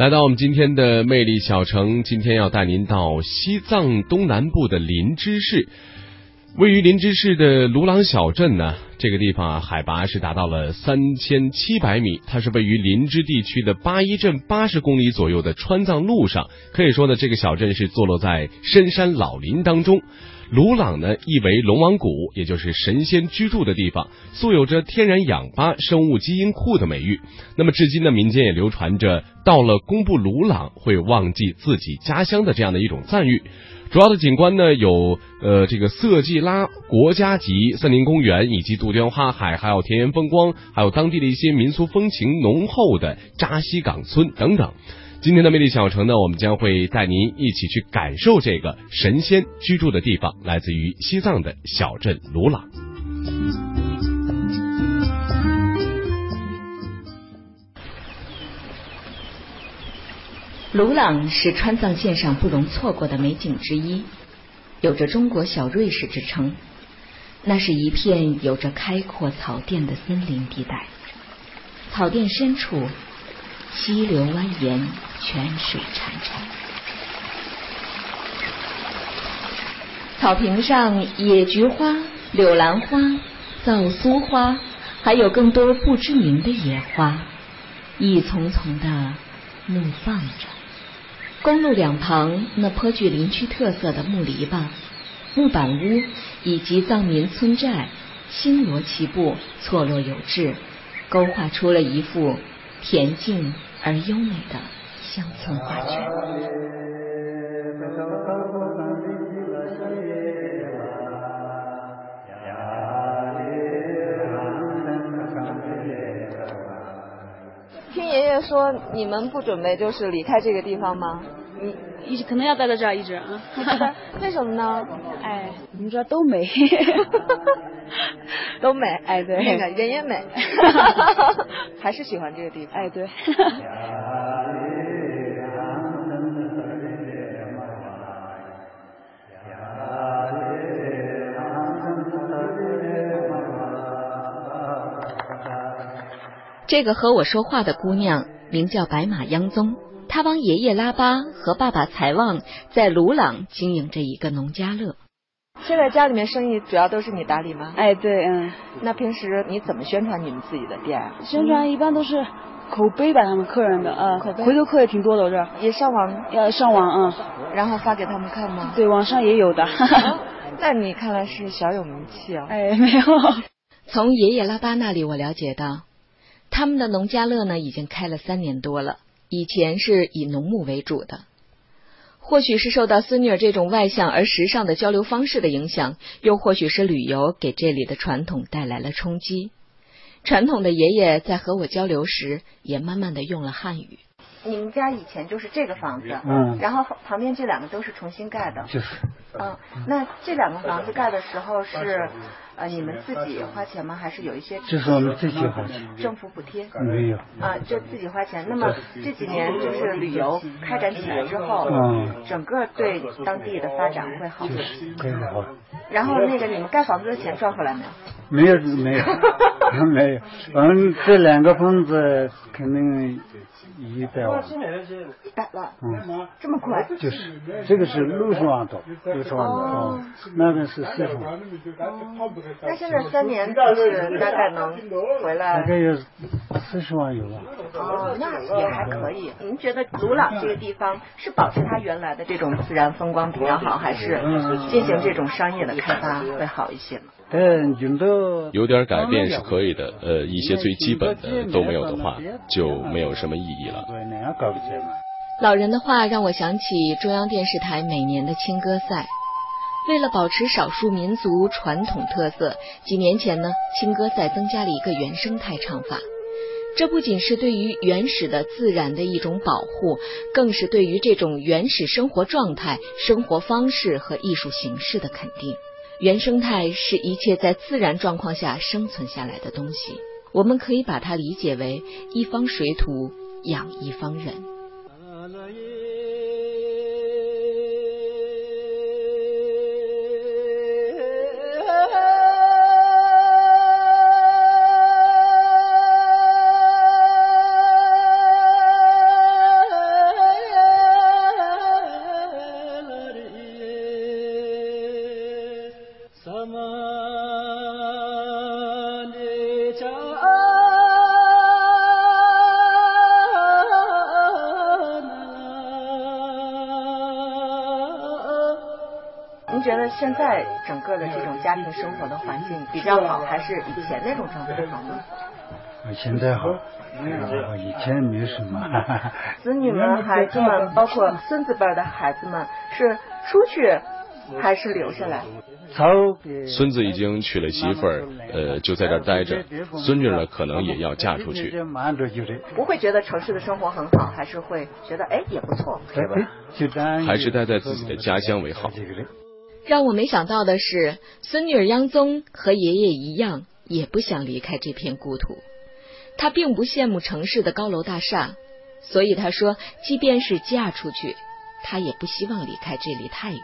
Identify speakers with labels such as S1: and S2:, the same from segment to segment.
S1: 来到我们今天的魅力小城，今天要带您到西藏东南部的林芝市。位于林芝市的鲁朗小镇呢，这个地方啊，海拔是达到了三千七百米，它是位于林芝地区的八一镇八十公里左右的川藏路上。可以说呢，这个小镇是坐落在深山老林当中。鲁朗呢，意为龙王谷，也就是神仙居住的地方，素有着天然氧吧、生物基因库的美誉。那么，至今呢，民间也流传着到了公布鲁朗会忘记自己家乡的这样的一种赞誉。主要的景观呢，有呃这个色季拉国家级森林公园，以及杜鹃花海，还有田园风光，还有当地的一些民俗风情浓厚的扎西岗村等等。今天的魅力小城呢，我们将会带您一起去感受这个神仙居住的地方，来自于西藏的小镇鲁朗。
S2: 鲁朗是川藏线上不容错过的美景之一，有着“中国小瑞士”之称。那是一片有着开阔草甸的森林地带，草甸深处。溪流蜿蜒，泉水潺潺。草坪上，野菊花、柳兰花、皂苏花，还有更多不知名的野花，一丛丛的怒放着。公路两旁，那颇具林区特色的木篱笆、木板屋以及藏民村寨，星罗棋布，错落有致，勾画出了一幅。恬静而优美的乡村画卷。
S3: 听爷爷说，你们不准备就是离开这个地方吗？
S4: 嗯，一直可能要待在这儿一直啊。
S3: 为什么呢？
S4: 哎，你们这都美。
S3: 都美，
S4: 哎对，
S3: 那个人也美，还是喜欢这个地方，
S4: 哎对。
S2: 这个和我说话的姑娘名叫白马央宗，她帮爷爷拉巴和爸爸财旺在鲁朗经营着一个农家乐。
S3: 现在家里面生意主要都是你打理吗？
S4: 哎，对，嗯。
S3: 那平时你怎么宣传你们自己的店啊？
S4: 宣传一般都是口碑吧，他们客人的啊，
S3: 口碑。
S4: 回头客也挺多的，我这儿
S3: 也上网，
S4: 要上网啊。
S3: 然后发给他们看吗？
S4: 对，网上也有的。
S3: 那你看来是小有名气啊？
S4: 哎，没有。
S2: 从爷爷拉巴那里我了解到，他们的农家乐呢已经开了三年多了，以前是以农牧为主的。或许是受到斯尼尔这种外向而时尚的交流方式的影响，又或许是旅游给这里的传统带来了冲击。传统的爷爷在和我交流时，也慢慢的用了汉语。
S3: 你们家以前就是这个房子，嗯，然后旁边这两个都是重新盖的，
S5: 就是，
S3: 嗯，那这两个房子盖的时候是。呃，你们自己花钱吗？还是有一些？
S5: 这是我们自己花钱。
S3: 政府补贴？
S5: 没有。
S3: 啊，就自己花钱。那么这几年就是旅游开展起来之后，嗯，整个对当地的发展会好吗？
S5: 会好。
S3: 然后那个你们盖房子的钱赚回来没有？
S5: 没有，没有，没有。嗯，这两个房子肯定。一百万，
S3: 一百万，嗯，这么快？
S5: 就是，这个是六十万多，六十万多，哦，那个是四十万。
S3: 那现在三年就是大概能回来？
S5: 大概有四十万有了。
S3: 哦，那也还可以。您觉得鲁朗这个地方是保持它原来的这种自然风光比较好，还是进行这种商业的开发会好一些呢？
S1: 有点改变是可以的，呃，一些最基本的都没有的话，就没有什么意义了。
S2: 老人的话让我想起中央电视台每年的青歌赛。为了保持少数民族传统特色，几年前呢，青歌赛增加了一个原生态唱法。这不仅是对于原始的自然的一种保护，更是对于这种原始生活状态、生活方式和艺术形式的肯定。原生态是一切在自然状况下生存下来的东西，我们可以把它理解为一方水土养一方人。啊！
S3: 您觉得现在整个的这种家庭生活的环境比较好，还是以前那种状态好吗？
S5: 现在好，以前没什么。
S3: 子女们、孩子们，包括孙子辈的孩子们，是出去。还是留下来？
S1: 孙子已经娶了媳妇儿，呃，就在这儿待着。孙女呢，可能也要嫁出去。
S3: 不会觉得城市的生活很好，还是会觉得哎也不错，
S1: 还是待在自己的家乡为好。
S2: 让我没想到的是，孙女儿央宗和爷爷一样，也不想离开这片故土。他并不羡慕城市的高楼大厦，所以他说，即便是嫁出去，他也不希望离开这里太远。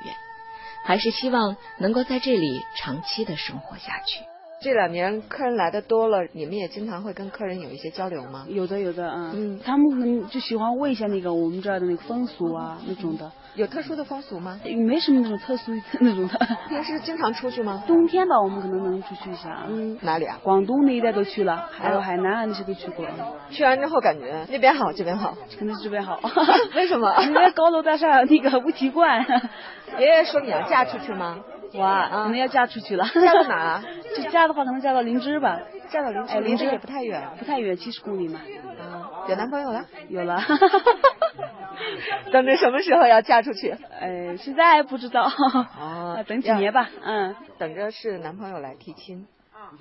S2: 还是希望能够在这里长期的生活下去。
S3: 这两年客人来的多了，你们也经常会跟客人有一些交流吗？
S4: 有的，有的，嗯，嗯，他们可能就喜欢问一下那个我们这儿的那个风俗啊，那种的。
S3: 有特殊的风俗吗？
S4: 没什么那种特殊那种的。
S3: 平时经常出去吗？
S4: 冬天吧，我们可能能出去一下。
S3: 嗯，哪里啊？
S4: 广东那一带都去了，还有海南啊那些都去过。
S3: 去完之后感觉那边好，这边好，
S4: 肯定是这边好。
S3: 为什么？
S4: 因为高楼大厦那个不习惯。
S3: 爷爷说你要嫁出去吗？
S4: 哇，可能要嫁出去了。
S3: 嫁到哪？
S4: 就嫁的话，可能嫁到林芝吧。
S3: 嫁到林芝，林芝也不太远，
S4: 不太远，七十公里嘛。
S3: 啊，有男朋友了？
S4: 有了。
S3: 等着什么时候要嫁出去？
S4: 哎，现在不知道。哦，等几年吧。嗯，
S3: 等着是男朋友来提亲。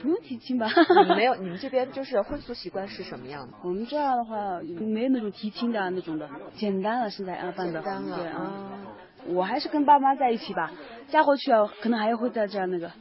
S4: 不用提亲吧？
S3: 没有，你们这边就是婚俗习惯是什么样的？
S4: 我们这儿的话，没有那种提亲的那种的，简单了，现在啊办的。
S3: 简单了。
S4: 对啊。我还是跟爸妈在一起吧，嫁过去啊，可能还会再这样那个。